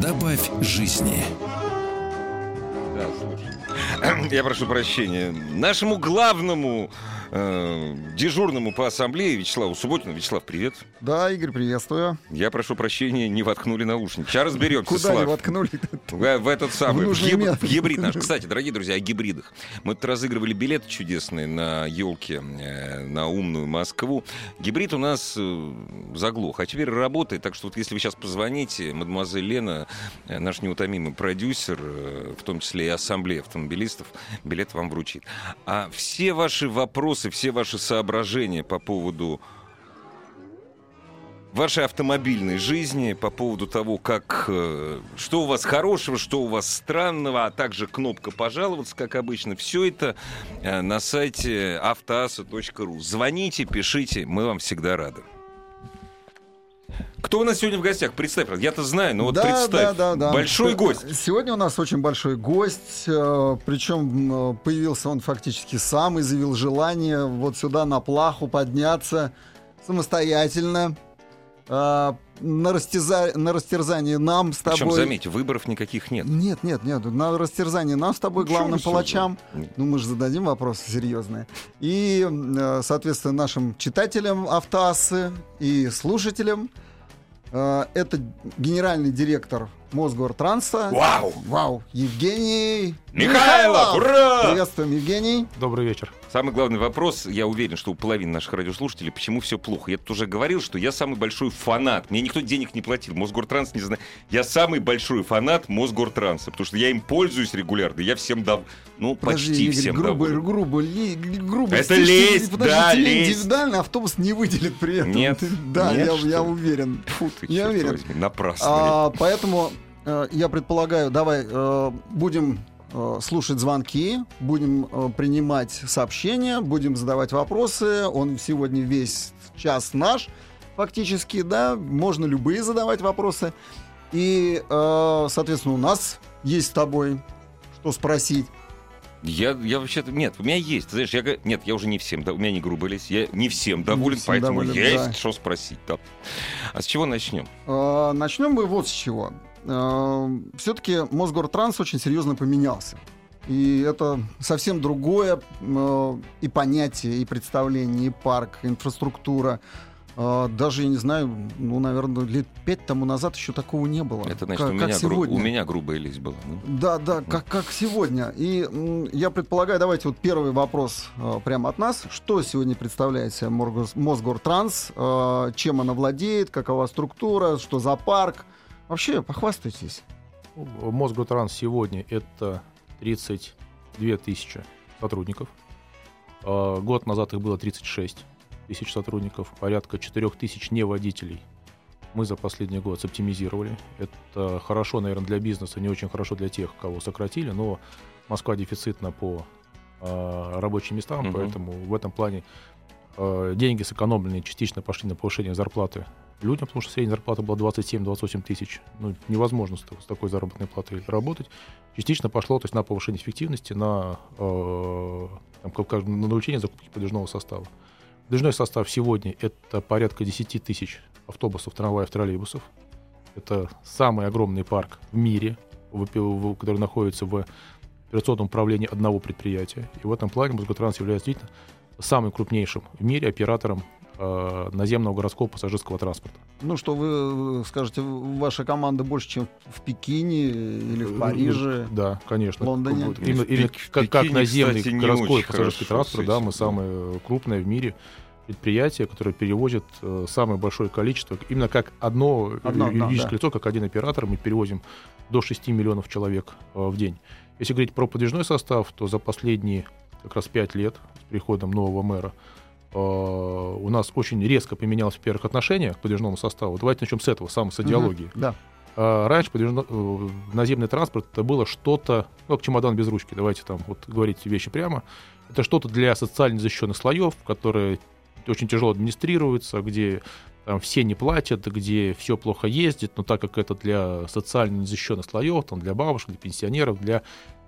Добавь жизни. Я прошу прощения. Нашему главному э, дежурному по ассамблее Вячеславу Субботину. Вячеслав, привет. Да, Игорь, приветствую. Я прошу прощения, не воткнули наушники. Сейчас разберемся, Куда Слав. не воткнули? В, в этот самый В в нужное гиб- место. в гибрид наш. Кстати, дорогие друзья, о гибридах. Мы тут разыгрывали билеты чудесные на елке на умную Москву. Гибрид у нас э, заглох, а теперь работает. Так что вот если вы сейчас позвоните, мадемуазель Лена, э, наш неутомимый продюсер, э, в том числе и ассамблея автомобилистов, билет вам вручит. А все ваши вопросы, все ваши соображения по поводу вашей автомобильной жизни по поводу того, как э, что у вас хорошего, что у вас странного, а также кнопка пожаловаться, как обычно. Все это э, на сайте автоаса.ру. Звоните, пишите, мы вам всегда рады. Кто у нас сегодня в гостях? Представь, я-то знаю, но вот да, представь. да, да, да. Большой гость. Сегодня у нас очень большой гость. э, Причем э, появился он фактически сам, изъявил желание вот сюда на плаху подняться самостоятельно. э, На, растяза- на растерзание нам с тобой. Причем, заметьте, выборов никаких нет. Нет, нет, нет. На растерзание нам с тобой, Ну, главным палачам. сразу? Ну, мы же зададим вопросы серьезные. И, соответственно, нашим читателям Автоассы и слушателям это генеральный директор Мосгортранса. Вау! Вау! Евгений Михайлов! Ура! Приветствуем, Евгений. Добрый вечер. Самый главный вопрос, я уверен, что у половины наших радиослушателей, почему все плохо. Я тут уже говорил, что я самый большой фанат. Мне никто денег не платил. Мосгортранс не знает. Я самый большой фанат Мосгортранса, потому что я им пользуюсь регулярно. Я всем дав... Ну, Подожди, почти Игорь, всем грубо, доволен. грубо, ли- грубо. Это слишком- лесть, подожди, да, лесть. Индивидуально автобус не выделит при этом. Нет, Да, нет, я, что я уверен. Фу ты, Я уверен. возьми, напрасно. А, поэтому я предполагаю, давай э, будем э, слушать звонки, будем э, принимать сообщения, будем задавать вопросы. Он сегодня весь час наш, фактически, да, можно любые задавать вопросы. И, э, соответственно, у нас есть с тобой что спросить. Я, я вообще-то... Нет, у меня есть. Ты знаешь, я... Нет, я уже не всем... да- У меня не грубо. Я не всем доволен, всем поэтому доволен, есть да. что спросить. да. А с чего начнем? Э, Начнем мы вот с чего. Все-таки Мосгортранс очень серьезно поменялся. И это совсем другое э, и понятие, и представление, и парк, инфраструктура. Э, Даже, я не знаю, ну, наверное, лет пять тому назад еще такого не было. Это значит, Как- у, как меня гру- сегодня. у меня грубая лесть была. ну. Да, да, как, как сегодня. И м, я предполагаю, давайте вот первый вопрос э, прямо от нас. Что сегодня представляет Моргос- Мосгортранс? Э, чем она владеет? Какова структура? Что за парк? Вообще, похвастайтесь. Мосготранс сегодня это 32 тысячи сотрудников. А, Год назад их было 36 тысяч сотрудников, порядка 4 тысяч неводителей. Мы за последний год соптимизировали. Это хорошо, наверное, для бизнеса, не очень хорошо для тех, кого сократили, но Москва дефицитна по а, рабочим местам, Мгм. поэтому в этом плане деньги сэкономленные частично пошли на повышение зарплаты людям, потому что средняя зарплата была 27-28 тысяч. Ну, невозможно с, такой заработной платой работать. Частично пошло то есть, на повышение эффективности, на, э, там, на научение закупки подвижного состава. Подвижной состав сегодня это порядка 10 тысяч автобусов, трамваев, троллейбусов. Это самый огромный парк в мире, который находится в операционном управлении одного предприятия. И в этом плане Мосготранс является действительно самым крупнейшим в мире оператором э, наземного городского пассажирского транспорта. Ну, что вы э, скажете, ваша команда больше, чем в Пекине или в Париже? Да, конечно. Лондоне. Вот Именно, именно как, как наземный кстати, городской пассажирский транспорт, да, мы самое крупное в мире предприятие, которое перевозит э, самое большое количество, именно как одно, Одно, юридическое да. лицо, как один оператор, мы перевозим до 6 миллионов человек э, в день. Если говорить про подвижной состав, то за последние как раз 5 лет с приходом нового мэра э, у нас очень резко поменялось, во-первых, отношение к подвижному составу. Давайте начнем с этого, самой с идеологии. Мгм, Да. А раньше подвижно, э, наземный транспорт это было что-то, ну, как чемодан без ручки, давайте там вот говорить вещи прямо. Это что-то для социально защищенных слоев, которые очень тяжело администрируются, где там все не платят, где все плохо ездит, но так как это для социально незащищенных слоев, там, для бабушек, для пенсионеров, для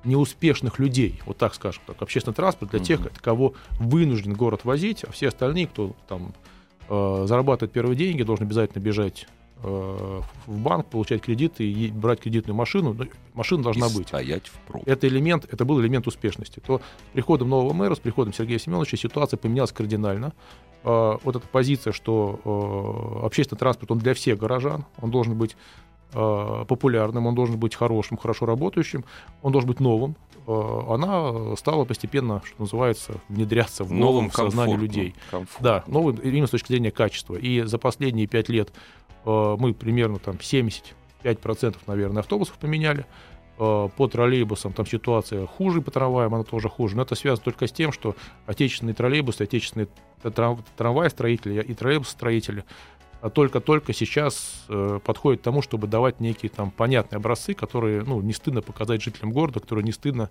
неуспешных людей, вот так скажем, так, общественный транспорт для тех, кого вынужден город возить, а все остальные, кто там э, зарабатывает первые деньги, должен обязательно бежать э, в банк, получать кредиты и брать кредитную машину. Ну, машина должна И быть. стоять в пробке. Это элемент, это был элемент успешности. То с приходом нового мэра, с приходом Сергея Семеновича ситуация поменялась кардинально. Э, вот эта позиция, что э, общественный транспорт, он для всех горожан, он должен быть популярным, он должен быть хорошим, хорошо работающим, он должен быть новым. Э, она стала постепенно, что называется, внедряться в новом в сознании людей. комфортным. Да, новым именно с точки зрения качества. И за последние пять лет э, мы примерно там 75%, наверное, автобусов поменяли. Э, по троллейбусам там ситуация хуже, по трамваям она тоже хуже. Но это связано только с тем, что отечественные троллейбусы, отечественные трам- трамвай-строители и троллейбус-строители а только-только сейчас э, подходят к тому, чтобы давать некие там понятные образцы, которые, ну, не стыдно показать жителям города, которые не стыдно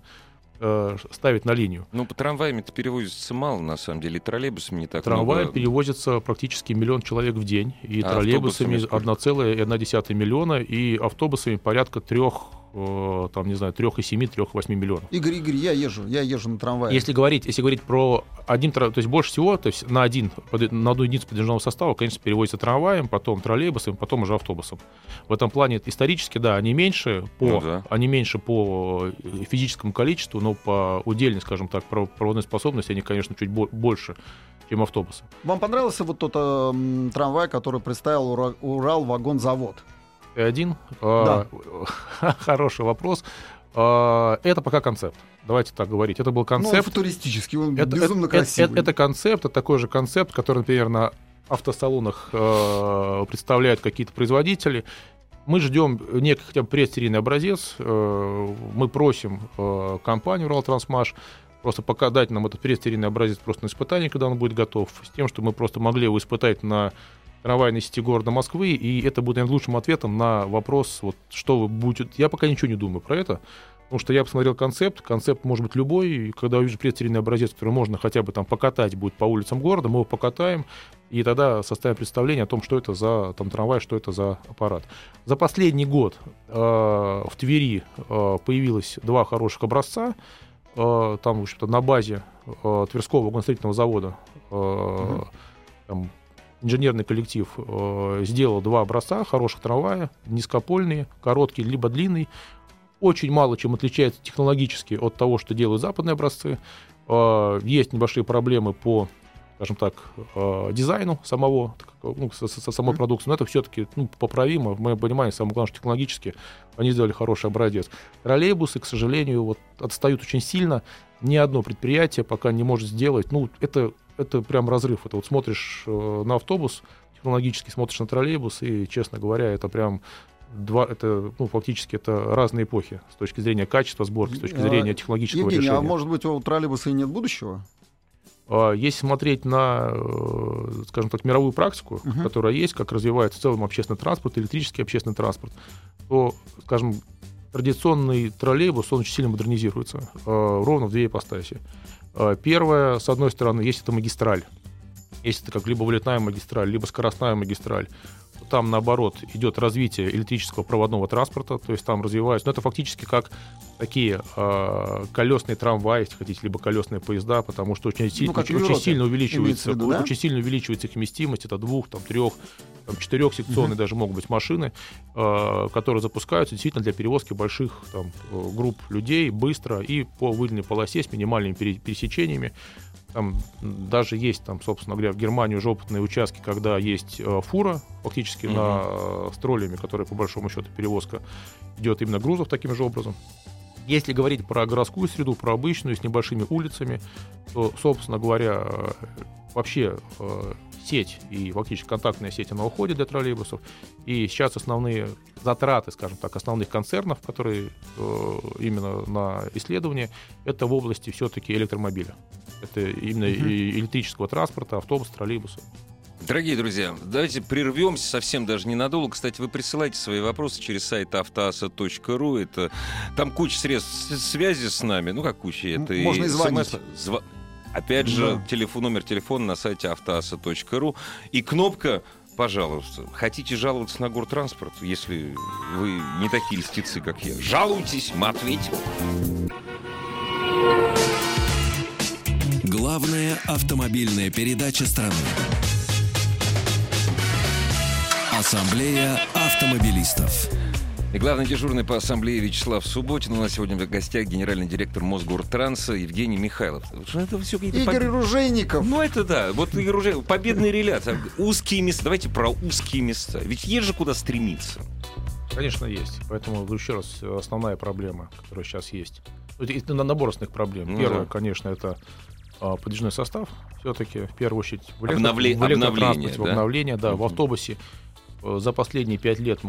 э, ставить на линию. Ну, по трамваями-то перевозится мало, на самом деле, и троллейбусами не так Трамваем много. перевозится практически миллион человек в день, и А троллейбусами автобусами 1,1 миллиона, и автобусами порядка трех, э, там, не знаю, 3,7, 3,8 миллионов. Игорь, Игорь, я езжу, я езжу на трамвае. Если говорить, если говорить про один, то есть больше всего, то есть на один, на одну единицу подвижного состава, конечно, перевозится трамваем, потом троллейбусом, потом уже автобусом. В этом плане исторически, да, они меньше по, Ну да. они меньше по э, физическому количеству, но по удельной, скажем так, проводной способности они, конечно, чуть бо- больше, чем автобусы. Вам понравился вот тот эм, трамвай, который представил Ура- Урал-вагонзавод? Т1? А, Хороший вопрос. А, Это пока концепт. Давайте так говорить. Это был Ну, он концепт. футуристический, он это, безумно это- красивый. это- это концепт, это такой же концепт, который, например, на автосалонах э, представляют какие-то производители. Мы ждем некий хотя бы предсерийный образец. Э, мы просим э, компанию «Уралтрансмаш» просто пока дать нам этот предсерийный образец просто на испытание, когда он будет готов, с тем, чтобы мы просто могли его испытать на трамвайной сети города Москвы, и это будет наверное, лучшим ответом на вопрос, вот, что вы будете... Я пока ничего не думаю про это, потому что я посмотрел концепт, концепт может быть любой, и когда увижу предсерийный образец, который можно хотя бы там покатать будет по улицам города, мы его покатаем, и тогда составим представление о том, что это за там, трамвай, что это за аппарат. За последний год э, в Твери э, появилось два хороших образца, Э, там, в общем-то, на базе э, Тверского вагоностроительного завода э, там, инженерный коллектив э, сделал два образца хороших трамвая, низкопольные, короткий либо длинный. Очень мало чем отличается технологически от того, что делают западные образцы. Э, есть небольшие проблемы по, скажем так, э, дизайну самого, ну, со, со- самой Мгм. продукции, но это все-таки ну, поправимо. В моем понимании, самое главное, что технологически они сделали хороший образец. Троллейбусы, к сожалению, вот отстают очень сильно. Ни одно предприятие пока не может сделать. Ну, это, это прям разрыв. Это вот смотришь э, на автобус, технологически смотришь на троллейбус, и, честно говоря, это прям два, это, ну, фактически это разные эпохи с точки зрения качества сборки, с точки А, зрения технологического Евгений, решения. а может быть у троллейбуса и нет будущего? А, Если смотреть на, э, скажем так, мировую практику, Мгм. которая есть, как развивается в целом общественный транспорт, электрический общественный транспорт, то, скажем, традиционный троллейбус, он очень сильно модернизируется, э, ровно в две ипостаси. Э, Первое, с одной стороны, есть это магистраль. Если это как либо вылетная магистраль, либо скоростная магистраль, там, наоборот, идет развитие электрического проводного транспорта, то есть там развиваются, но это фактически как такие э, колесные трамваи, если хотите, либо колесные поезда, потому что очень, Ну, очень, очень сильно увеличивается, виду, да? очень сильно увеличивается их вместимость, это двух, там, трех, там, четырех секционные даже могут быть машины, э, которые запускаются действительно для перевозки больших там, э, групп людей быстро и по выделенной полосе с минимальными пере- пересечениями. Там даже есть, там, собственно говоря, в Германии уже опытные участки, когда есть э, фура, фактически Мгм. на, с троллями, которые, по большому счету, перевозка идет именно грузов таким же образом. Если говорить про городскую среду, про обычную, с небольшими улицами, то, собственно говоря, э, вообще э, сеть и фактически контактная сеть, она уходит для троллейбусов. И сейчас основные затраты, скажем так, основных концернов, которые э, именно на исследование, это в области все-таки электромобиля. Это именно Мгм. и электрического транспорта, автобус, троллейбуса. Дорогие друзья, давайте прервемся совсем даже ненадолго. Кстати, вы присылайте свои вопросы через сайт автоаса.ру. Это там куча средств связи с нами. Ну, как куча? Это Можно и звонить. СМС. Зва- Опять же, Да. телефон, номер телефона на сайте автоаса.ру. И кнопка Пожалуйста, хотите жаловаться на гортранспорт, если вы не такие льстецы, как я? Жалуйтесь, мы ответим. Главная автомобильная передача страны. Ассамблея автомобилистов. И главный дежурный по ассамблее Вячеслав Субботин. У нас сегодня в гостях генеральный директор Мосгортранса Евгений Михайлов. Это все Игорь побед- Ружейников. Ну, это да. Вот Игорь победный релят. Узкие места. Давайте про узкие места. Ведь есть же куда стремиться. Конечно, есть. Поэтому, еще раз, основная проблема, которая сейчас есть. Это набор основных проблем. Ну Первое, да. конечно, это подвижной состав. Все-таки, в первую очередь, в, электро- Обновле- в электротранспорте, обновление, в да? обновление, да, в Мгм. автобусе. Э, За последние пять лет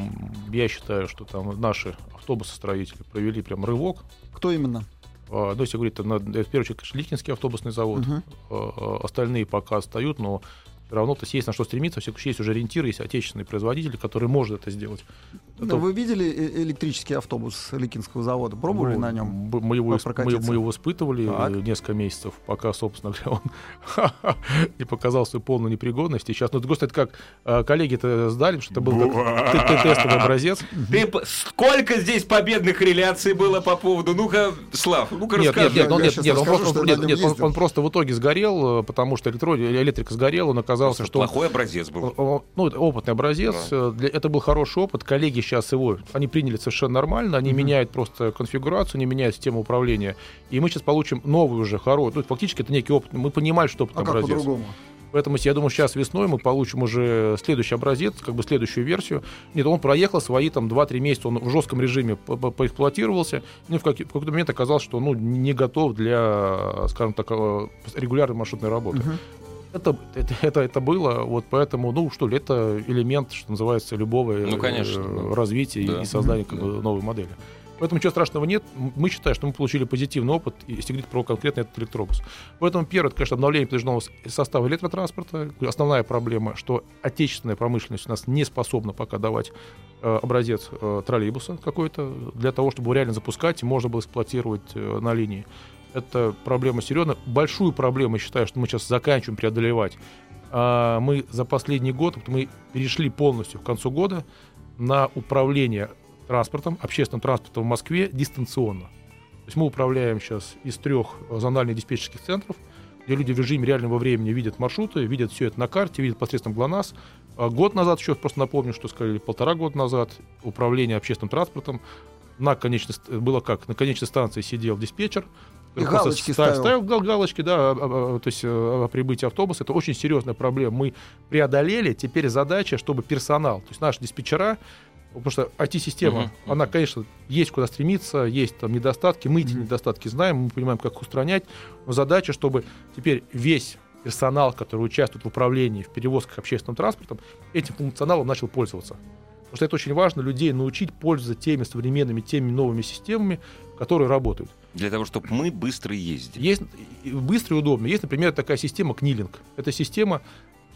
я считаю, что там наши автобусостроители провели прям рывок. Кто именно? А, Ну, если говорить, то на- это, в первую очередь, конечно, Ликинский автобусный завод. А, а, Остальные пока отстают, но все равно то есть, есть на что стремиться. Все есть уже ориентиры, есть отечественные производители, которые могут это сделать. Это- Вы видели э- электрический автобус Ликинского завода? Пробовали Ну, на нем? Мы его, мы, мы его испытывали Так. э, несколько месяцев, пока, собственно говоря, он не показал свою полную непригодность. И сейчас, ну, это как э, коллеги-то сдали, что это был как тестовый образец. Ты сколько здесь победных реляций было по поводу? Ну-ка, Слав, ну-ка Нет, расскажи. нет, он, Я нет, нет, он просто, нет, он- просто в итоге сгорел, потому что электро- электрика сгорела, он оказался, что Плохой образец был. Ну, это опытный образец. Это был хороший опыт. Коллеги сейчас его, они приняли совершенно нормально. Они меняют просто конфигурацию, они меняют систему управления. И мы сейчас получим новый уже хороший. Ну, фактически это некий опыт. Мы понимаем, что опытный А как образец. по-другому? Поэтому я думаю, сейчас весной мы получим уже следующий образец, как бы следующую версию. Нет, он проехал свои там 2-3 месяца, он в жестком режиме по- по- поэксплуатировался. Ну, в, каки- в какой-то момент оказалось, что ну, не готов для, скажем так, э, регулярной маршрутной работы. Мгм. Это, это, это, это было, вот поэтому, ну что ли, это элемент, что называется, любого э, Ну, конечно, развития и- Да. и создания как бы, новой модели. Поэтому ничего страшного нет. Мы считаем, что мы получили позитивный опыт, и если говорить про конкретно этот электробус. Поэтому первое, это, конечно, обновление подвижного состава электротранспорта. Основная проблема, что отечественная промышленность у нас не способна пока давать э, образец э, троллейбуса какой-то для того, чтобы его реально запускать и можно было эксплуатировать э, на линии. Это проблема серьезная. Большую проблему, считаю, что мы сейчас заканчиваем преодолевать. А, Мы за последний год, вот мы перешли полностью к концу года на управление транспортом, общественным транспортом в Москве дистанционно. То есть мы управляем сейчас из трех зональных диспетчерских центров, где люди в режиме реального времени видят маршруты, видят все это на карте, видят посредством ГЛОНАСС. А Год назад, еще просто напомню, что сказали, полтора года назад управление общественным транспортом на конечной, было как, на конечной станции сидел диспетчер, И галочки ста- ставил. гал- галочки, да, то есть э, о прибытии автобуса. Это очень серьезная проблема. Мы преодолели. Теперь задача, чтобы персонал, то есть наши диспетчера, потому что IT-система, Мгм, она, конечно, есть куда стремиться, есть там недостатки, мы эти недостатки знаем, мы понимаем, как их устранять, но задача, чтобы теперь весь персонал, который участвует в управлении, в перевозках общественным транспортом, этим функционалом начал пользоваться. Потому что это очень важно, людей научить пользоваться теми современными, теми новыми системами, которые работают. Для того, чтобы мы быстро ездили. Есть быстро и удобно. Есть, например, такая система книлинг. Это система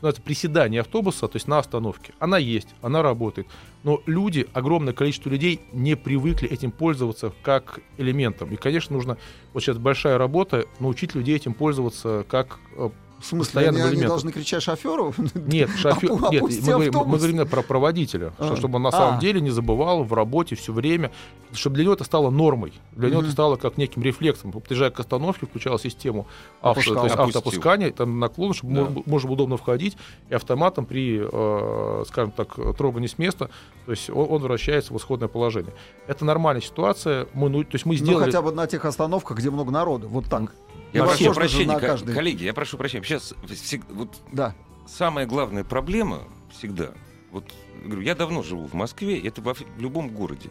называется, приседания автобуса, то есть на остановке. Она есть, она работает. Но люди, огромное количество людей не привыкли этим пользоваться как элементом. И, конечно, нужно, вот сейчас большая работа, научить людей этим пользоваться как э, В смысле, постоянным они, они элементом. должны кричать шоферу? Нет, шофер, Опу- нет, мы говорим, мы говорим про проводителя, что, А. чтобы он на А. самом деле не забывал в работе все время, чтобы для него это стало нормой, для него Мгм. это стало как неким рефлексом. Подъезжая к остановке, включал систему авто, Опускал. то есть автоопускания, там наклон, чтобы Да. можно, можно было удобно входить, и автоматом при, э, скажем так, трогании с места, то есть он, он возвращается в исходное положение. Это нормальная ситуация, мы, ну, то есть мы Ну, сделали... хотя бы на тех остановках, где много народу. Вот так. Я Ну, прошу прощения, на ко- каждой. коллеги, я прошу прощения. Сейчас всег- вот Да. самая главная проблема всегда, вот говорю, я давно живу в Москве, это во в любом городе.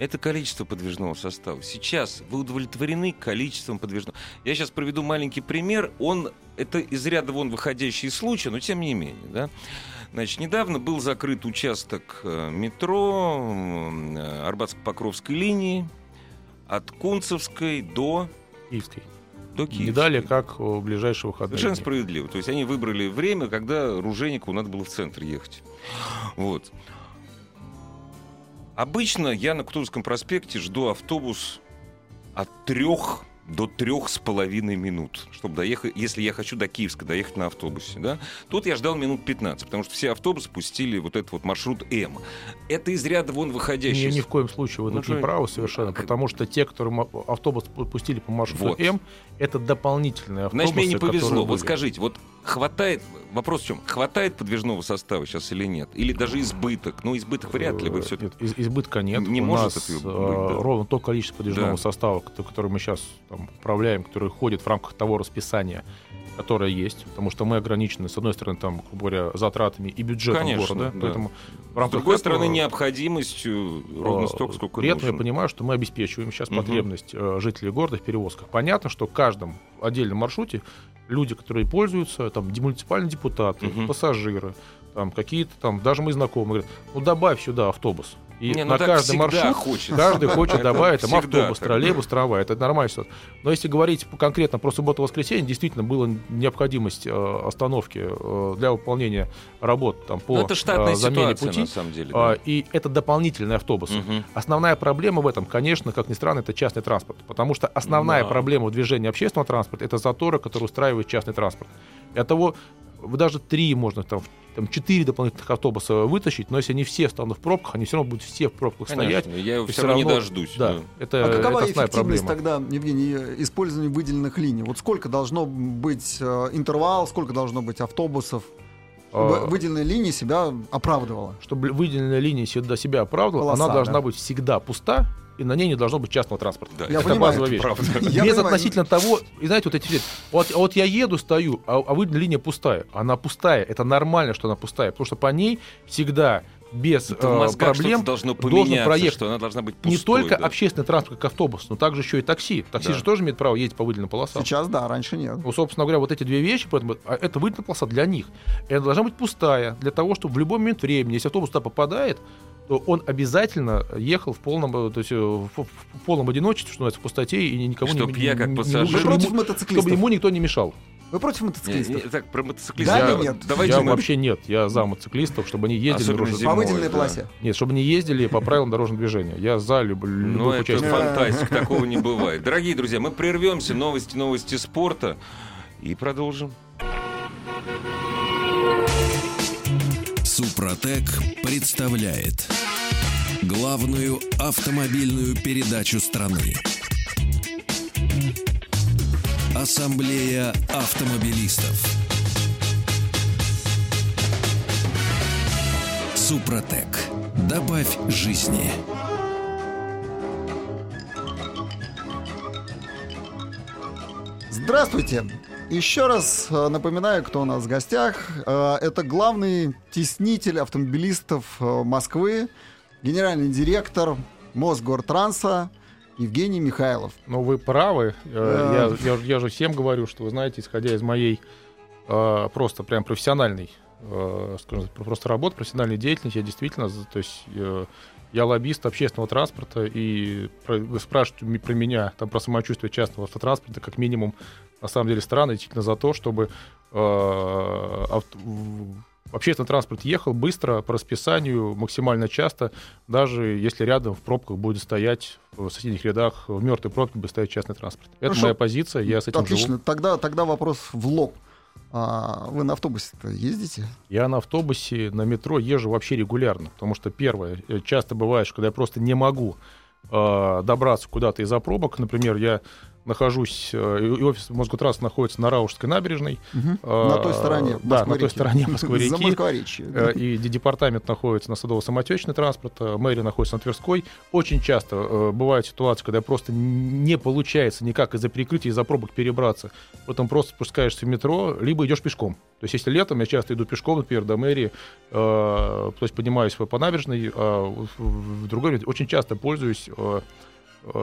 Это количество подвижного состава. Сейчас вы удовлетворены количеством подвижного. Я сейчас проведу маленький пример. Он это из ряда вон выходящий случай, но тем не менее, да. Значит, недавно был закрыт участок э, метро э, Арбатско-Покровской линии от Кунцевской до Киевский. До Киевской. Не далее, как в ближайшие выходные. Совершенно справедливо. То есть они выбрали время, когда Ружейникову надо было в центр ехать. Вот. Обычно я на Кутузовском проспекте жду автобус от трех до трех с половиной минут, чтобы доехать, если я хочу до Киевска доехать на автобусе, да. Тут я ждал минут 15, потому что все автобусы пустили вот этот вот маршрут М. Это из ряда вон выходящий. Не, ни в коем случае вы Ну, тут не правы совершенно, Как- потому что те, которые автобус пу- пустили по маршруту Вот. М, это дополнительные автобусы, Значит, мне не повезло. Вот были. скажите, вот хватает, вопрос в чем? Хватает подвижного состава сейчас или нет? Или даже избыток? Ну, избыток вряд ли Э, все Нет, из- избытка нет. Не У может нас это быть, э, да. ровно то количество подвижного Да. состава, кото- который мы сейчас там, управляем, который ходит в рамках того расписания, которое есть, потому что мы ограничены, с одной стороны, там, грубо говоря, затратами и бюджетом Конечно, города, да. поэтому в С другой этого, стороны, необходимостью ровно э, столько, сколько При этом я понимаю, что мы обеспечиваем сейчас Мгм. потребность э, жителей города в перевозках. Понятно, что в каждом отдельном маршруте люди, которые пользуются, там, муниципальные депутаты, Мгм. пассажиры, там, какие-то там, даже мои знакомые говорят, ну, добавь сюда автобус. И Не, ну на каждый маршрут хочется. каждый хочет добавить там автобус, троллейбус, трамвай. Это нормально. всё. Но если говорить конкретно про субботу-воскресенье, действительно была необходимость э, остановки э, для выполнения работ там, по Ну, это э, замене ситуация, пути. на самом деле. А, да. и это дополнительные автобусы. Мгм. Основная проблема в этом, конечно, как ни странно, это частный транспорт. Потому что основная Да. проблема в движении общественного транспорта это заторы, которые устраивает частный транспорт. От того даже три можно там, там четыре дополнительных автобуса вытащить, но если они все станут в пробках, они все равно будут все в пробках стоять. Конечно, я и все всё равно не дождусь. Да, да. это, А это какова основная эффективность проблема. тогда, Евгений, использования выделенных линий? Вот сколько должно быть э, интервал, сколько должно быть автобусов, чтобы А, выделенная линия себя оправдывала? Чтобы выделенная линия себя, себя оправдывала, Полоса, она должна да. быть всегда пуста, и на ней не должно быть частного транспорта. Да, Я это понимаю, базовая вещь. правда. Я Без понимаю. относительно того, и знаете, вот эти все, вот, вот я еду, стою, а, а выделенная линия пустая. Она пустая, это нормально, что она пустая, потому что по ней всегда без Это в э, проблем должно должен проехать что она должна быть не пустой. только да. общественный транспорт, как автобус, но также еще и такси. Такси Да. же тоже имеет право ездить по выделенным полосам. Сейчас да, раньше нет. Ну, собственно говоря, вот эти две вещи, поэтому а это выделенная полоса для них. И она должна быть пустая, для того, чтобы в любой момент времени, если автобус туда попадает, то он обязательно ехал в полном, э, то есть, э, в, в- полном одиночестве, что называется, в пустоте, и никому Чтоб не, я, как не- не- пассажир- против ему- чтобы ему никто не мешал. Вы против Не, мотоциклистов? не, так, про мотоциклистов. Да Я- или нет? Давайте я мы- вообще нет, я за мотоциклистов, чтобы они ездили Особенно дорожном- зимой. По выделенной да. полосе. Нет, чтобы они ездили по правилам дорожного движения. Я за люб- Ну, это участников. фантастика, такого не бывает. Дорогие друзья, мы прервемся, новости, новости спорта, и продолжим. Супротек представляет главную автомобильную передачу страны. Ассамблея автомобилистов. Супротек. Добавь жизни. Здравствуйте! Еще раз э, напоминаю, кто у нас в гостях. Э, Это главный теснитель автомобилистов э, Москвы, генеральный директор Мосгортранса Евгений Михайлов. Ну, вы правы. Я, я, я же всем говорю, что вы знаете, исходя из моей просто прям профессиональной, скажем, просто работы, профессиональной деятельности, я действительно, то есть я лоббист общественного транспорта, и вы спрашиваете про меня, там, про самочувствие частного автотранспорта, как минимум, на самом деле странно, действительно за то, чтобы э, авто- общественный транспорт ехал быстро, по расписанию, максимально часто, даже если рядом в пробках будет стоять в соседних рядах, в мертвой пробке будет стоять частный транспорт. Это Хорошо. моя позиция, я с этим Отлично. живу. Тогда, тогда вопрос в лоб. А, вы на автобусе-то ездите? Я на автобусе, на метро езжу вообще регулярно, потому что первое, э, часто бывает, что когда я просто не могу э, добраться куда-то из-за пробок, например, я нахожусь, э, и офис Мосгутранса находится на Раушской набережной. Э, На той стороне Да, на той стороне За Москвы-реки. Москва-речи. Э, И департамент находится на садово-самотечный транспорт, мэрия находится на Тверской. Очень часто бывают ситуации, когда просто не получается никак из-за перекрытия, из-за пробок перебраться. Потом просто спускаешься в метро, либо идешь пешком. То есть если летом я часто иду пешком, например, до мэрии, э, то есть поднимаюсь по набережной, а в, другой очень часто пользуюсь э,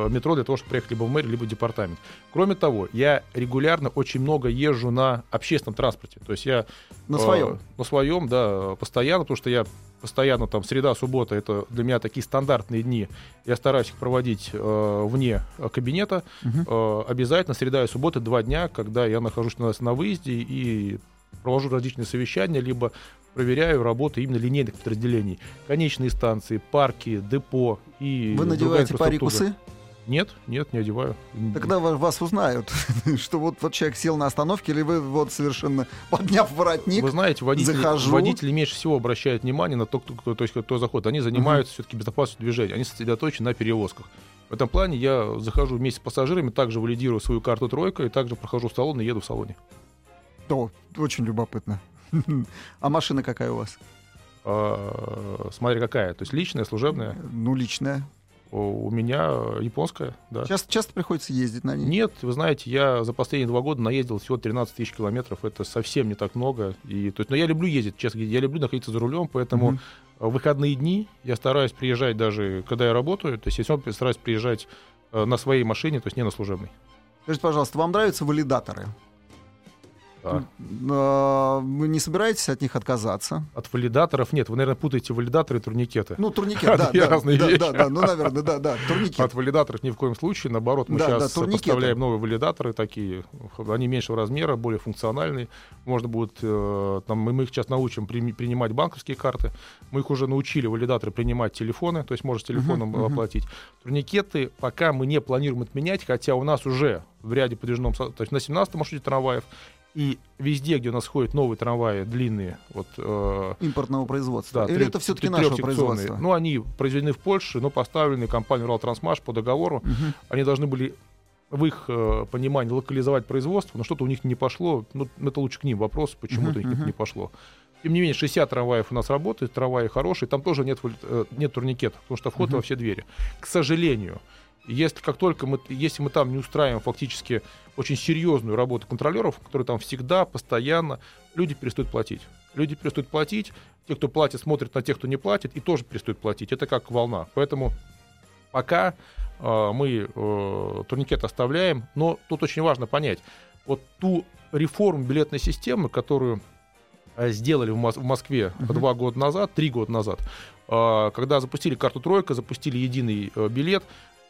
метро для того, чтобы приехать либо в мэрию, либо в департамент. Кроме того, я регулярно очень много езжу на общественном транспорте. То есть я... На своем? Э, на своем, да, постоянно, потому что я постоянно там среда, суббота, это для меня такие стандартные дни. Я стараюсь их проводить э, вне кабинета. Угу. Э, обязательно среда и суббота два дня, когда я нахожусь на, на выезде и провожу различные совещания, либо проверяю работу именно линейных подразделений. Конечные станции, парки, депо и Вы надеваете парикусы? Нет, нет, не одеваю. Тогда вас узнают, что вот, вот человек сел на остановке, или вы вот совершенно подняв воротник, Вы знаете, водители, захожу. водители меньше всего обращают внимание на то, кто, кто, то есть, кто заходит. Они занимаются uh-huh. все-таки безопасностью движения, они сосредоточены на перевозках. В этом плане я захожу вместе с пассажирами, также валидирую свою карту тройка и также прохожу в салон и еду в салоне. О, очень любопытно. А машина какая у вас? А, смотри, какая. То есть личная, служебная? Ну, личная. У меня японская, да. Часто, часто приходится ездить на ней? Нет, вы знаете, я за последние два года наездил всего 13 тысяч километров. Это совсем не так много. И, то есть, но я люблю ездить, честно говоря. Я люблю находиться за рулем, поэтому uh-huh. в выходные дни я стараюсь приезжать даже, когда я работаю. То есть я все стараюсь приезжать э, на своей машине, то есть не на служебной. Скажите, пожалуйста, вам нравятся валидаторы? А, вы не собираетесь от них отказаться? От валидаторов нет. Вы, наверное, путаете валидаторы и турникеты. Ну, турникет, да. да, разные да, вещи. Да, да, ну, наверное, да, да, турникет. От валидаторов ни в коем случае. Наоборот, мы да, сейчас да, поставляем новые валидаторы такие. Они меньшего размера, более функциональные. Можно будет, э, там, мы их сейчас научим при, принимать банковские карты. Мы их уже научили, валидаторы, принимать телефоны. То есть можно с телефоном uh-huh, оплатить. Uh-huh. Турникеты пока мы не планируем отменять, хотя у нас уже в ряде подвижном, то есть на 17 маршруте трамваев и везде, где у нас ходят новые трамваи длинные, вот э, импортного производства. Да, Или это все-таки нашего производства? Ну, они произведены в Польше, но поставлены компанией Уралтрансмаш по договору. Угу. Они должны были в их э, понимании локализовать производство, но что-то у них не пошло. Ну, это лучше к ним вопрос, почему-то uh-huh, у них uh-huh. не пошло. Тем не менее, 60 трамваев у нас работает, трамваи хорошие, там тоже нет, э, нет турникета, потому что вход uh-huh. во все двери. К сожалению, если как только мы, если мы там не устраиваем фактически очень серьезную работу контролеров, которые там всегда, постоянно, люди перестают платить. Люди перестают платить, те, кто платит, смотрят на тех, кто не платит, и тоже перестают платить. Это как волна. Поэтому пока э, мы э, турникет оставляем, но тут очень важно понять, вот ту реформу билетной системы, которую э, сделали в, Мос- в Москве uh-huh. два года назад, три года назад, э, когда запустили карту тройка, запустили единый билет,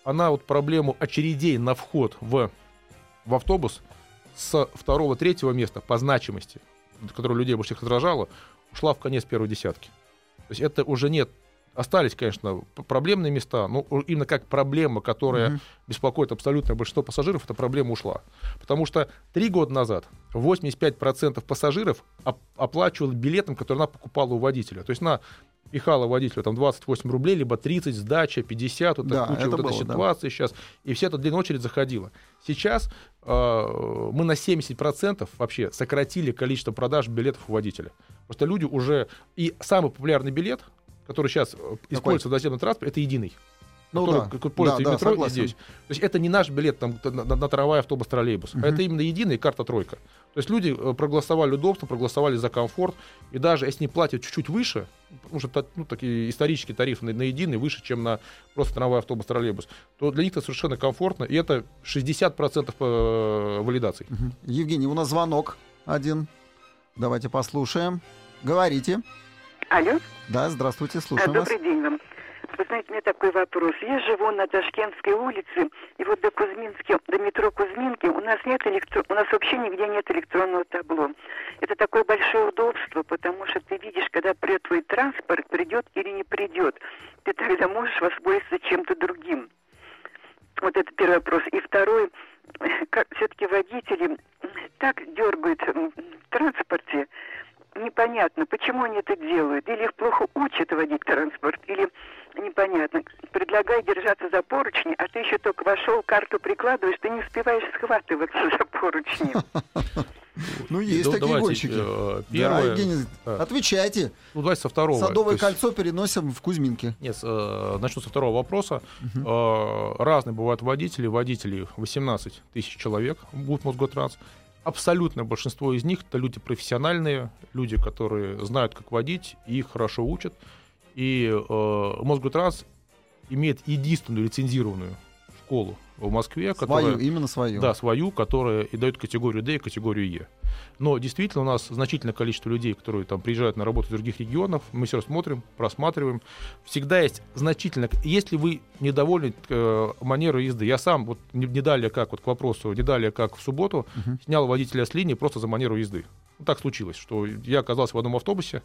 она вот проблему очередей на вход в в автобус с второго, третьего места по значимости, которая людей больше всех раздражала, ушла в конец первой десятки. То есть это уже нет Остались, конечно, проблемные места, но именно как проблема, которая mm-hmm. беспокоит абсолютное большинство пассажиров, эта проблема ушла. Потому что три года назад 85% пассажиров оплачивали билетом, который она покупала у водителя. То есть она пихала водителю там 28 рублей, либо 30, сдача, 50, вот да, куча, вот было, это ситуация да. сейчас. И вся эта длинная очередь заходила. Сейчас э, мы на 70% вообще сократили количество продаж билетов у водителя. Просто люди уже... И самый популярный билет, который сейчас Какой? используется в наземном транспорте, это единый ну, который да. пользуется да, метро да, и здесь. То есть это не наш билет там, на, на, на трамвай, автобус, троллейбус, угу. а это именно единая карта тройка. То есть люди э, проголосовали удобство, проголосовали за комфорт, и даже если не платят чуть-чуть выше, потому что ну, такие исторические тарифы на, на единый выше, чем на просто трамвай, автобус, троллейбус, то для них это совершенно комфортно, и это 60% по э, валидации. Угу. Евгений, у нас звонок один. Давайте послушаем. Говорите. Алло. Да, здравствуйте, слушаем Добрый вас. день вам. Вы знаете, у меня такой вопрос. Я живу на Ташкентской улице, и вот до Кузьмински, до метро Кузьминки у нас нет электро... у нас вообще нигде нет электронного табло. Это такое большое удобство, потому что ты видишь, когда придет твой транспорт, придет или не придет. Ты тогда можешь воспользоваться чем-то другим. Вот это первый вопрос. И второй, как все-таки водители так дергают в транспорте, непонятно, почему они это делают. Или их плохо учат водить транспорт, или непонятно. Предлагаю держаться за поручни, а ты еще только вошел, карту прикладываешь, ты не успеваешь схватываться за поручни. Ну, есть ну, такие гонщики. Э, первое, да, Евгений, да. отвечайте. Ну, давайте со второго. Садовое есть... кольцо переносим в Кузьминки. Нет, э, начну со второго вопроса. Угу. Э, разные бывают водители. Водители 18 тысяч человек будут Мосготранс. Абсолютное большинство из них это люди профессиональные, люди, которые знают, как водить, и их хорошо учат. И э, Мосгутранс имеет единственную лицензированную школу в Москве, Свою, которая... именно свою. Да, свою, которая и дает категорию D и категорию Е. Но действительно у нас значительное количество людей, которые там приезжают на работу из других регионов, мы все смотрим, просматриваем. Всегда есть значительно... Если вы недовольны э, манерой езды, я сам вот не, не далее как, вот к вопросу, не далее как в субботу, Мгм. снял водителя с линии просто за манеру езды. Так случилось, что я оказался в одном автобусе,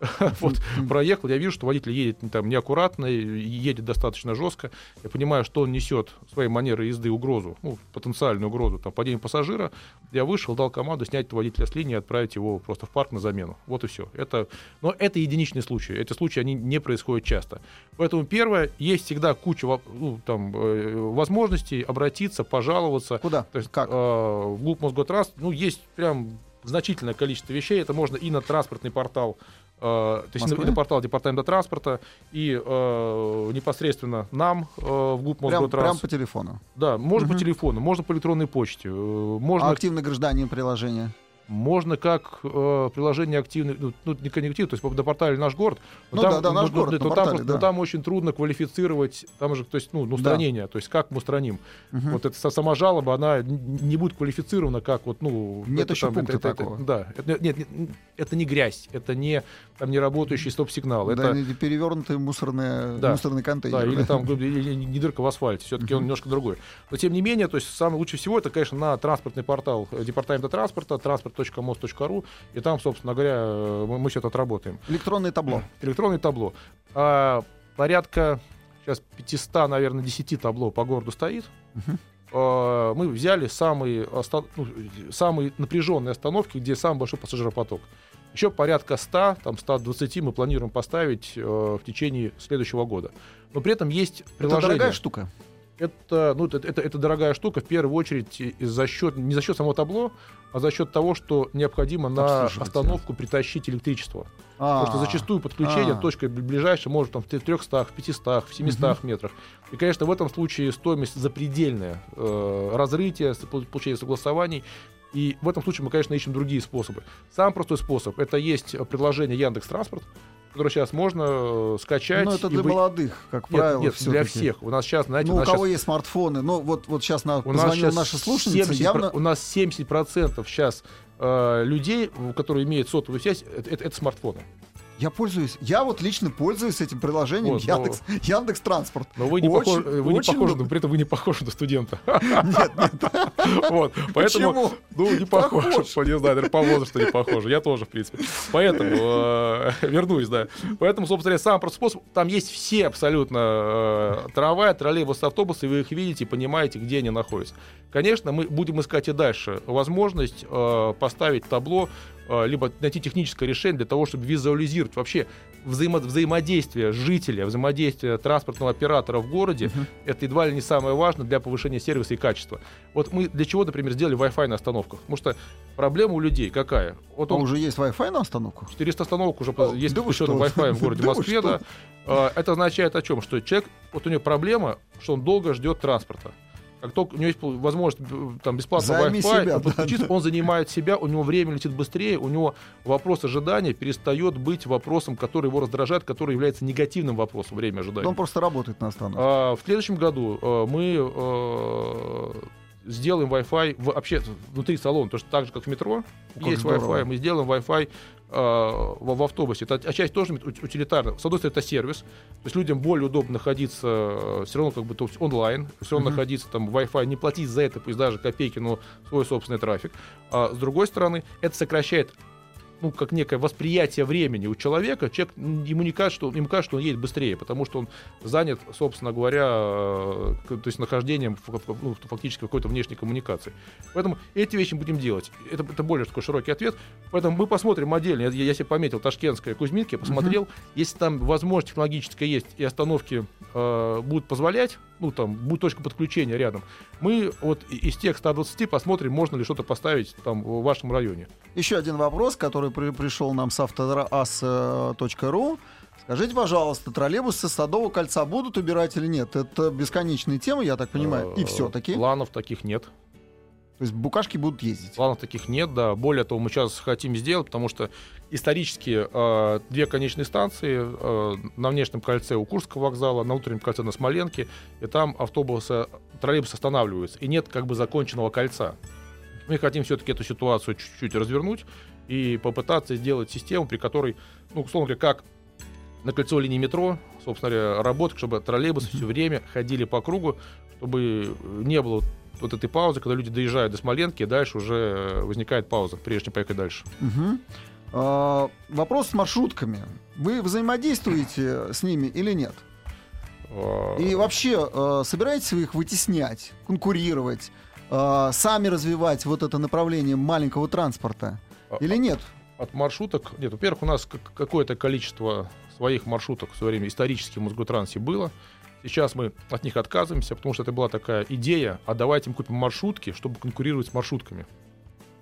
вот, проехал, я вижу, что водитель едет там неаккуратно, едет достаточно жестко. Я понимаю, что он несет своей манерой езды угрозу, ну, потенциальную угрозу, там, падение пассажира. Я вышел, дал команду снять водителя с линии и отправить его просто в парк на замену. Вот и все. Это, но это единичные случаи. Эти случаи, они не происходят часто. Поэтому первое, есть всегда куча ну, там, э, возможностей обратиться, пожаловаться. Куда? То есть, Как? э, в ГУП Мосготранс, ну, есть прям значительное количество вещей. Это можно и на транспортный портал, то есть Москвы? на, на портал департамента транспорта, и э, непосредственно нам э, в ГУП Прям, Мосготранс. прям по телефону. Да, можно Мгм. по телефону, можно по электронной почте, э, А можно, активный гражданин приложения. Можно как э, приложение активное, ну, ну, не коннектив, то есть на портале «Наш город». Ну да, да, «Наш город» на но там, портале, но да. там очень трудно квалифицировать, там же, то есть, ну, ну, устранение, то есть как мы устраним. Мгм. Вот эта са- сама жалоба, она не будет квалифицирована как вот, ну... Нет это еще там, пункта это- это- такого. да, это, нет, нет, это не грязь, это не, там, не работающий стоп-сигнал, Да, это... перевернутый мусорный, Да. мусорный контейнер. Да, или да. там или- не дырка в асфальте, все-таки он немножко другой. Но тем не менее, то есть самое лучше всего это, конечно, на транспортный портал э, департамента транспорта, транспорт.мост.ру, и там, собственно говоря, э, мы, мы все это отработаем. Электронное табло. Электронное табло. А, порядка сейчас 500, наверное, 10 табло по городу стоит. А, мы взяли самые, ну, самые напряженные остановки, где самый большой пассажиропоток. Еще порядка 100, там 120 мы планируем поставить э, в течение следующего года. Но при этом есть Это приложение. дорогая штука. Это, ну, это, это, это дорогая штука, в первую очередь, за счет, не за счет самого табло, а за счет того, что необходимо на остановку притащить электричество. А, Потому что зачастую подключение а. точка ближайшая может там, в 300, в 500, в 700 метрах. И, конечно, в этом случае стоимость запредельная. Э, разрытие, получение согласований. И в этом случае мы, конечно, ищем другие способы. Самый простой способ — это есть приложение Яндекс Транспорт, которое сейчас можно э, скачать. Ну, это для вы- молодых, как Нет, правило. нет, для всех. У нас сейчас, знаете, Ну, у у кого щас- есть смартфоны. Ну, вот, вот сейчас на, у нас сейчас наша слушательница, 70 явно... У нас 70% сейчас э, людей, которые имеют сотовую связь, это, это- это смартфоны. Я пользуюсь, я вот лично пользуюсь этим приложением Вот, но- Яндекс, Яндекс Транспорт. Но вы не Очень- похожи, вы не похожи, удобно. но при этом вы не похожи на студента. Нет, нет, Вот, поэтому, Почему? ну, не похож, Похож. не знаю, наверное, по возрасту не похоже, я тоже, в принципе. Поэтому, э, вернусь, да. Поэтому, собственно, говоря, самый простой способ, там есть все абсолютно э, трамваи, троллейбусы, автобусы, вы их видите, понимаете, где они находятся. Конечно, мы будем искать и дальше возможность э, поставить табло, либо найти техническое решение для того, чтобы визуализировать вообще взаимо- взаимодействие жителя, взаимодействие транспортного оператора в городе, это едва ли не самое важное для повышения сервиса и качества. Вот мы для чего, например, сделали Wi-Fi на остановках? Потому что проблема у людей какая? Вот А он уже есть Wi-Fi на остановку? 400 остановок уже О, есть да что? Wi-Fi в городе Да Москве. Да. А, Это означает о чем? Что человек, вот у него проблема, что он долго ждет транспорта. Как только у него есть возможность э, там, бесплатно Займи Wi-Fi, себя, он да, подключится, он занимает себя, у него время летит быстрее, у него вопрос ожидания перестает быть вопросом, который его раздражает, который является негативным вопросом время ожидания. Он просто работает на остановке. А, в следующем году э, мы э, сделаем Wi-Fi в- вообще внутри салона, то что так же, как в метро, как есть здорово. Wi-Fi, мы сделаем Wi-Fi в, в автобусе. Это отчасти тоже ут- утилитарно. С одной стороны, это сервис, то есть людям более удобно находиться все равно как бы то есть онлайн, все равно Мгм. находиться там Wi-Fi, не платить за это, пусть даже копейки, но свой собственный трафик. А с другой стороны, это сокращает ну, как некое восприятие времени у человека, человек, ему не кажется, что, ему кажется, что он едет быстрее, потому что он занят, собственно говоря, э, то есть нахождением в- в- ну, фактически какой-то внешней коммуникации. Поэтому эти вещи будем делать. Это, это более такой широкий ответ. Поэтому мы посмотрим отдельно. Я, я себе пометил Ташкентская, Кузьминки, я посмотрел. Если там возможность технологическая есть и остановки э, будут позволять, ну там будет точка подключения рядом, мы вот из тех 120 посмотрим, можно ли что-то поставить там в вашем районе. Еще один вопрос, который при- пришел нам с автоаз.ру. Скажите, пожалуйста, троллейбусы Садового кольца будут убирать или нет? Это бесконечные темы, я так понимаю. И Э, все-таки. Планов таких нет. То есть букашки будут ездить. Планов таких нет, да. Более того, мы сейчас хотим сделать, потому что исторически э, две конечные станции э, на внешнем кольце у Курского вокзала, на внутреннем кольце на Смоленке, и там автобусы троллейбус останавливается, и нет как бы законченного кольца. Мы хотим все-таки эту ситуацию чуть-чуть развернуть и попытаться сделать систему, при которой, ну, условно говоря, как на кольцо линии метро, собственно говоря, работать, чтобы троллейбусы все время ходили по кругу, чтобы не было вот этой паузы, когда люди доезжают до Смоленки, и дальше уже возникает пауза, прежде чем поехать дальше. Мгм. А, вопрос с маршрутками. Вы взаимодействуете с ними или нет? А, И вообще, э, собираетесь вы их вытеснять, конкурировать, э, сами развивать вот это направление маленького транспорта? А- Или нет? От маршруток, нет, во-первых, у нас как- какое-то количество своих маршруток в свое время исторически в Мосготрансе было. Сейчас мы от них отказываемся, потому что это была такая идея, а давайте мы купим маршрутки, чтобы конкурировать с маршрутками.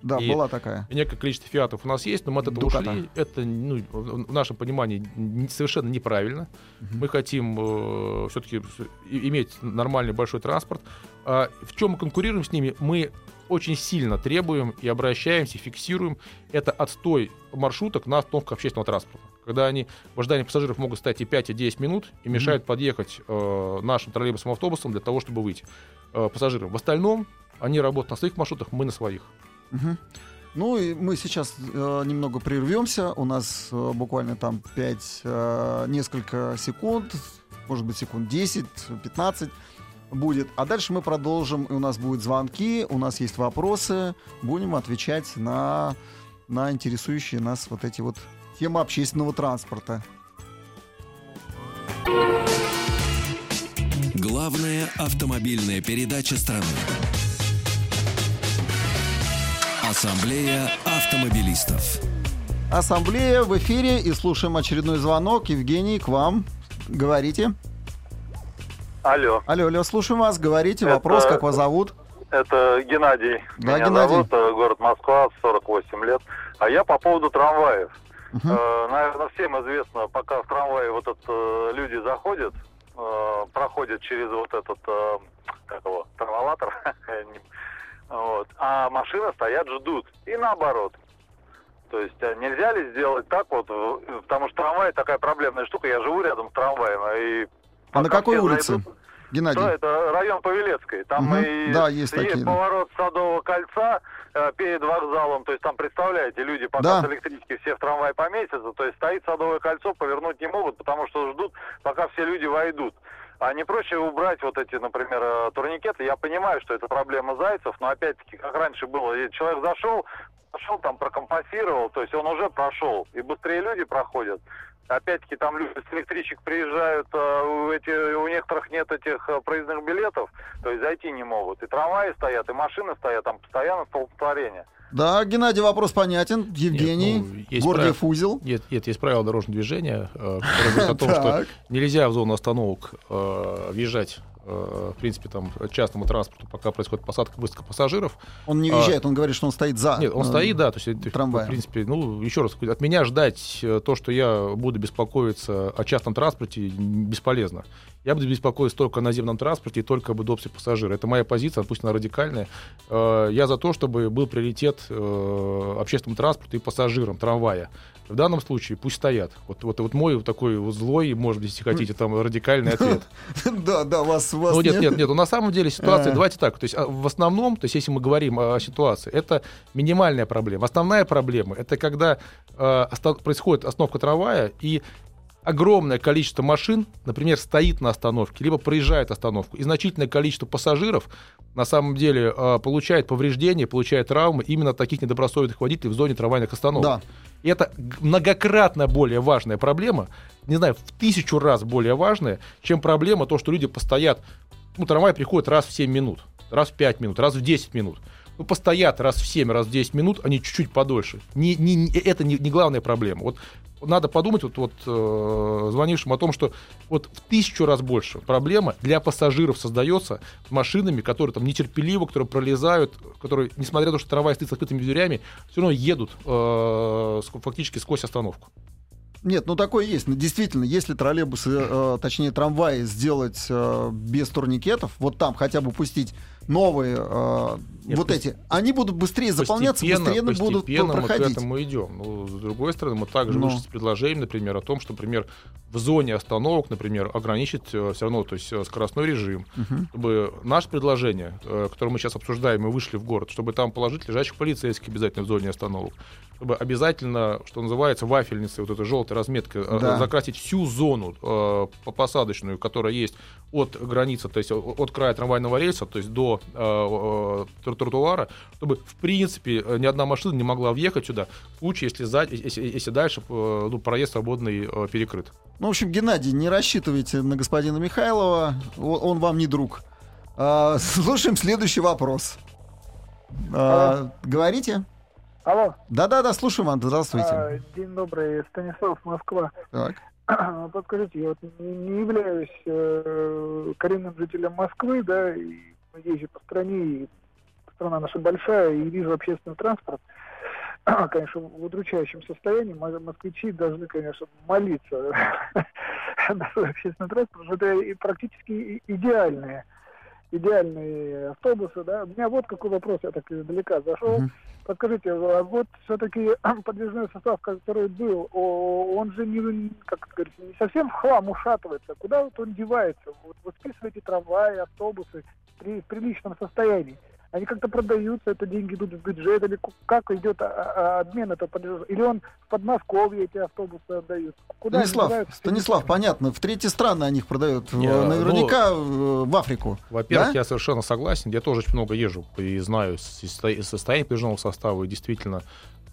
Да, И- была такая. И некое количество фиатов у нас есть, но мы от этого Дуката. ушли. Это ну, в нашем понимании совершенно неправильно. Мы хотим все-таки иметь нормальный большой транспорт. А в чем мы конкурируем с ними? Мы очень сильно требуем и обращаемся, фиксируем это отстой маршруток на остановках общественного транспорта. Когда они в ожидании пассажиров могут стоять и 5, и 10 минут и мешают подъехать э, нашим троллейбусом, автобусом для того, чтобы выйти э, пассажирам. В остальном они работают на своих маршрутах, мы на своих. Мгм. Ну и мы сейчас э, немного прервемся. У нас э, буквально там 5, несколько секунд, может быть секунд 10, 15 будет. А дальше мы продолжим. И у нас будут звонки, у нас есть вопросы. Будем отвечать на, на интересующие нас вот эти вот темы общественного транспорта. Главная автомобильная передача страны. Ассамблея автомобилистов. Ассамблея в эфире и слушаем очередной звонок. Евгений, к вам. Говорите. Алло, Алло, алло, слушаем вас. Говорите. Это- Вопрос, как вас зовут? это Геннадий. Да, Меня Геннадий. зовут, э, город Москва, 48 лет. А я по поводу трамваев. Мгм. Э, наверное, всем известно, пока в трамвае вот этот, э, люди заходят, э, проходят через вот этот, э, как его, трамвалатор, вот, а машины стоят, ждут. И наоборот. То есть э, нельзя ли сделать так вот, потому что трамвай такая проблемная штука, я живу рядом с трамваем, и А на какой улице? Геннадий. да, это район Павелецкой. Там Мгм. и Да, есть такие, да. поворот Садового кольца э, перед вокзалом. То есть там, представляете, люди пока Да. с электрички все в трамвай поместятся, то есть стоит Садовое кольцо, повернуть не могут, потому что ждут, пока все люди войдут. А не проще убрать вот эти, например, э, турникеты. Я понимаю, что это проблема зайцев, но опять-таки, как раньше было, человек зашел, пошел там прокомпенсировал, то есть он уже прошел, и быстрее люди проходят. Опять-таки там люди с электричек приезжают, э, у, эти, у некоторых нет этих э, проездных билетов, то есть зайти не могут. И трамваи стоят, и машины стоят, там постоянно столпотворение. Да, Геннадий, вопрос понятен. Евгений, ну, есть Гордиев прав- узел. Нет, нет, есть правила дорожного движения, э, которые говорят о том, что нельзя в зону остановок въезжать, в принципе, там, частному транспорту, пока происходит посадка, высадка пассажиров. Он не А, въезжает, он говорит, что он стоит за. Нет, он э, стоит, да, то есть, это, трамваем. в принципе, ну, еще раз, от меня ждать э, то, что я буду беспокоиться о частном транспорте, бесполезно. Я буду беспокоиться только о наземном транспорте и только об удобстве пассажира. Это моя позиция, пусть она радикальная. Э, Я за то, чтобы был приоритет э, общественному транспорту и пассажирам трамвая. В данном случае пусть стоят. Вот, вот, вот мой вот такой вот злой, может быть, если хотите, там радикальный ответ. Да, да, вас, вас Ну, нет, нет, нет, ну, на самом деле ситуация, Э. давайте так, то есть а, в основном, то есть если мы говорим о ситуации, это минимальная проблема. Основная проблема, это когда оста- происходит остановка трамвая, и огромное количество машин, например, стоит на остановке, либо проезжает остановку, и значительное количество пассажиров на самом деле э, получает повреждения, получает травмы именно от таких недобросовестных водителей в зоне трамвайных остановок. Да. И это многократно более важная проблема, не знаю, в тысячу раз более важная, чем проблема то, что люди постоят, ну, трамвай приходит раз в 7 минут, раз в 5 минут, раз в 10 минут. Ну, постоят раз в 7, раз в 10 минут, они чуть-чуть подольше. Не, не, не- это не, не главная проблема. Вот надо подумать вот, вот э, звонившим о том, что вот в тысячу раз больше проблема для пассажиров создается машинами, которые там нетерпеливо, которые пролезают, которые, несмотря на то, что трамвай стоит с открытыми дверями, все равно едут э, ск- фактически сквозь остановку. Нет, ну такое есть. Ну, действительно, если троллейбусы, э, точнее трамваи сделать э, без турникетов, вот там хотя бы пустить новые э, Нет, вот эти, они будут быстрее заполняться, быстрее будут постепенно мы к проходить. этому идем. Ну, с другой стороны, мы также Но. вышли с предложением, например, о том, что, например, в зоне остановок, например, ограничить все равно, то есть э, скоростной режим, Мгм. чтобы наше предложение, э, которое мы сейчас обсуждаем, мы вышли в город, чтобы там положить лежачих полицейских обязательно в зоне остановок, чтобы обязательно, что называется, вафельницей, вот эта желтая разметка, э, Да. закрасить всю зону э, по- посадочную, которая есть от границы, то есть от края трамвайного рельса, то есть до э, э, троту- тротуара, чтобы, в принципе, э, ни одна машина не могла въехать сюда, в случае, если, за- если, если дальше э, ну, проезд свободный э, перекрыт. Ну, в общем, Геннадий, не рассчитывайте на господина Михайлова, он вам не друг. А, слушаем следующий вопрос. А, говорите? Алло, Да-да-да, слушаем вас, здравствуйте. а, день добрый, Станислав, Москва. Так. Подскажите, я вот не, не являюсь э, коренным жителем Москвы, да, и езжу по стране, и страна наша большая, и вижу общественный транспорт, конечно, в удручающем состоянии. Мо- Москвичи должны, конечно, молиться на свой общественный транспорт, потому что это практически и- идеальные идеальные автобусы, да. У меня вот какой вопрос, я так издалека зашел. Мгм. Подскажите, а вот все-таки подвижной состав, который был, он же не, как говорится, не совсем в хлам ушатывается. Куда вот он девается? Вот вы списываете трамваи, автобусы при приличном состоянии. Они как-то продаются, это деньги идут в бюджет, или как идет а- а- обмен этого подвижного? Или он в Подмосковье эти автобусы отдают? Куда Станислав? Станислав, понятно, в третьи страны они их продают, Не, э, ну- наверняка э, в Африку. Во-первых, Да? я совершенно согласен. Я тоже очень много езжу и знаю состо- состояние подвижного состава. И действительно,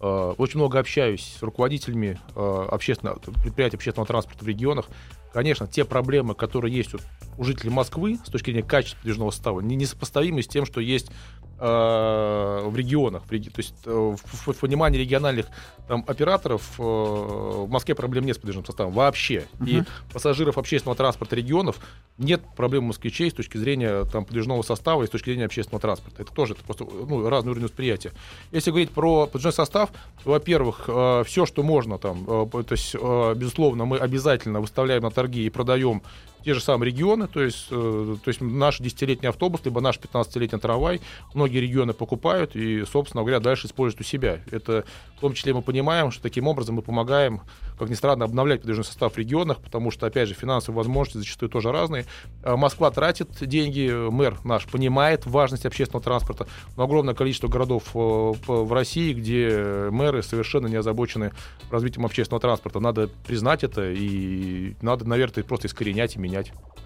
очень много общаюсь с руководителями э, общественного, предприятий общественного транспорта в регионах. Конечно, те проблемы, которые есть у, жителей Москвы с точки зрения качества подвижного состава, не несопоставимы с тем, что есть э, в регионах. В реги- То есть э, в, понимании региональных там, операторов э, в Москве проблем нет с подвижным составом вообще. И Мгм. пассажиров общественного транспорта регионов нет проблем москвичей с точки зрения там, подвижного состава и с точки зрения общественного транспорта. Это тоже это просто ну, разный уровень восприятия. Если говорить про подвижной состав, во-первых, все, что можно там, э, то есть, э, безусловно, мы обязательно выставляем на торги и продаем те же самые регионы, то есть, э, то есть наш 10-летний автобус, либо наш 15-летний трамвай, многие регионы покупают и, собственно говоря, дальше используют у себя. Это в том числе мы понимаем, что таким образом мы помогаем, как ни странно, обновлять подвижной состав в регионах, потому что, опять же, финансовые возможности зачастую тоже разные. А Москва тратит деньги, мэр наш понимает важность общественного транспорта, но огромное количество городов э, в России, где мэры совершенно не озабочены развитием общественного транспорта. Надо признать это и надо, наверное, просто искоренять и менять.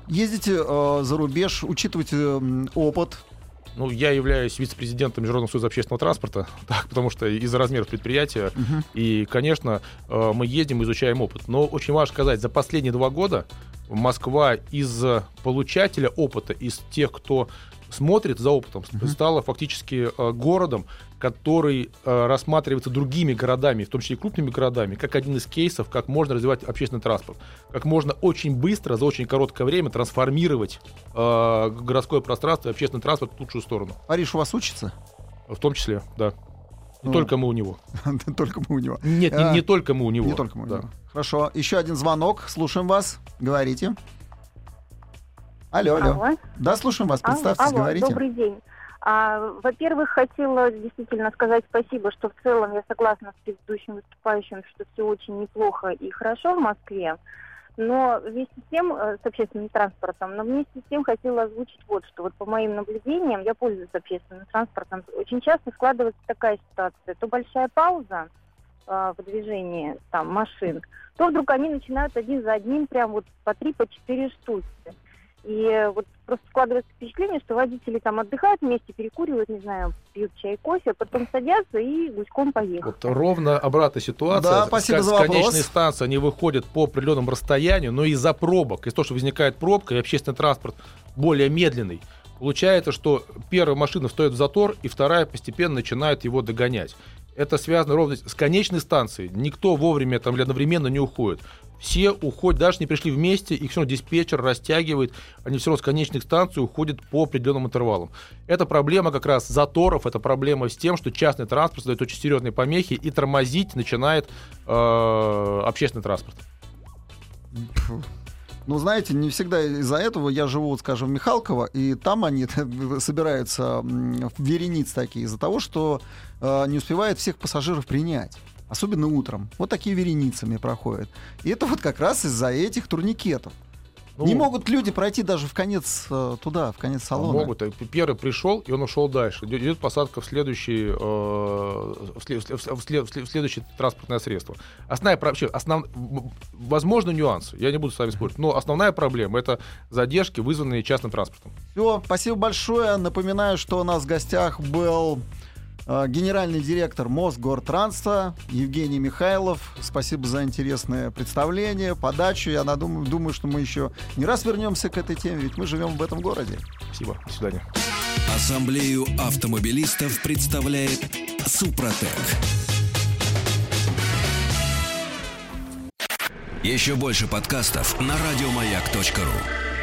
Ездите э, за рубеж, учитывайте м, опыт. Ну, я являюсь вице-президентом Международного союза общественного транспорта, так, потому что из-за размеров предприятия. Мгм. И, конечно, э, мы ездим, изучаем опыт. Но очень важно сказать, за последние два года Москва из получателя опыта, из тех, кто смотрит за опытом, стала фактически э, городом, который э, рассматривается другими городами, в том числе и крупными городами, как один из кейсов, как можно развивать общественный транспорт, как можно очень быстро, за очень короткое время трансформировать э, городское пространство и общественный транспорт в лучшую сторону. Париж у вас учится? В том числе, да. Не Ну, только мы у него. Только мы у него. Нет, не, А, не только мы у него. Не только мы у да. него. Хорошо. Еще один звонок. Слушаем вас. Говорите. Алло, алло. Алло. Да, слушаем вас. Алло, Представьтесь, алло, говорите. Добрый день. А, во-первых, хотела действительно сказать спасибо, что в целом я согласна с предыдущим выступающим, что все очень неплохо и хорошо в Москве. Но вместе с тем, э, с общественным транспортом, но вместе с тем хотела озвучить вот что. Вот по моим наблюдениям, я пользуюсь общественным транспортом. Очень часто складывается такая ситуация. То большая пауза э, в движении там машин, то вдруг они начинают один за одним прям вот по три, по четыре штуки. И э, вот просто складывается впечатление, что водители там отдыхают вместе, перекуривают, не знаю, пьют чай, кофе, а потом садятся и гуськом поехали. Вот ровно обратная ситуация. Да, спасибо с, за с вопрос. конечной станции они выходят по определенному расстоянию, но из-за пробок, из-за того, что возникает пробка, и общественный транспорт более медленный, получается, что первая машина встает в затор, и вторая постепенно начинает его догонять. Это связано ровно с конечной станцией. Никто вовремя там или одновременно не уходит. Все уходят, даже не пришли вместе, их все равно диспетчер растягивает, они все равно с конечных станций уходят по определенным интервалам. Это проблема как раз заторов, это проблема с тем, что частный транспорт создает очень серьезные помехи и тормозить начинает э, общественный транспорт. Ну, знаете, не всегда из-за этого я живу, скажем, в Михалково, и там они собираются в верениц такие из-за того, что э, не успевает всех пассажиров принять. Особенно утром. Вот такие вереницами проходят. И это вот как раз из-за этих турникетов. Ну, не могут люди пройти даже в конец э, туда, в конец салона. Могут. Первый пришел, и он ушел дальше. Идет посадка в следующий, э, в, след, в, след, в следующее транспортное средство. Основная, вообще, основ, возможно, нюансы. Я не буду с вами спорить. Но основная проблема это задержки, вызванные частным транспортом. Все, спасибо большое. Напоминаю, что у нас в гостях был Э, генеральный директор Мосгортранса Евгений Михайлов. Спасибо за интересное представление, подачу. Я думаю, думаю, что мы еще не раз вернемся к этой теме, ведь мы живем в этом городе. Спасибо. До свидания. Ассамблею автомобилистов представляет Супротек. Еще больше подкастов на радиомаяк.ру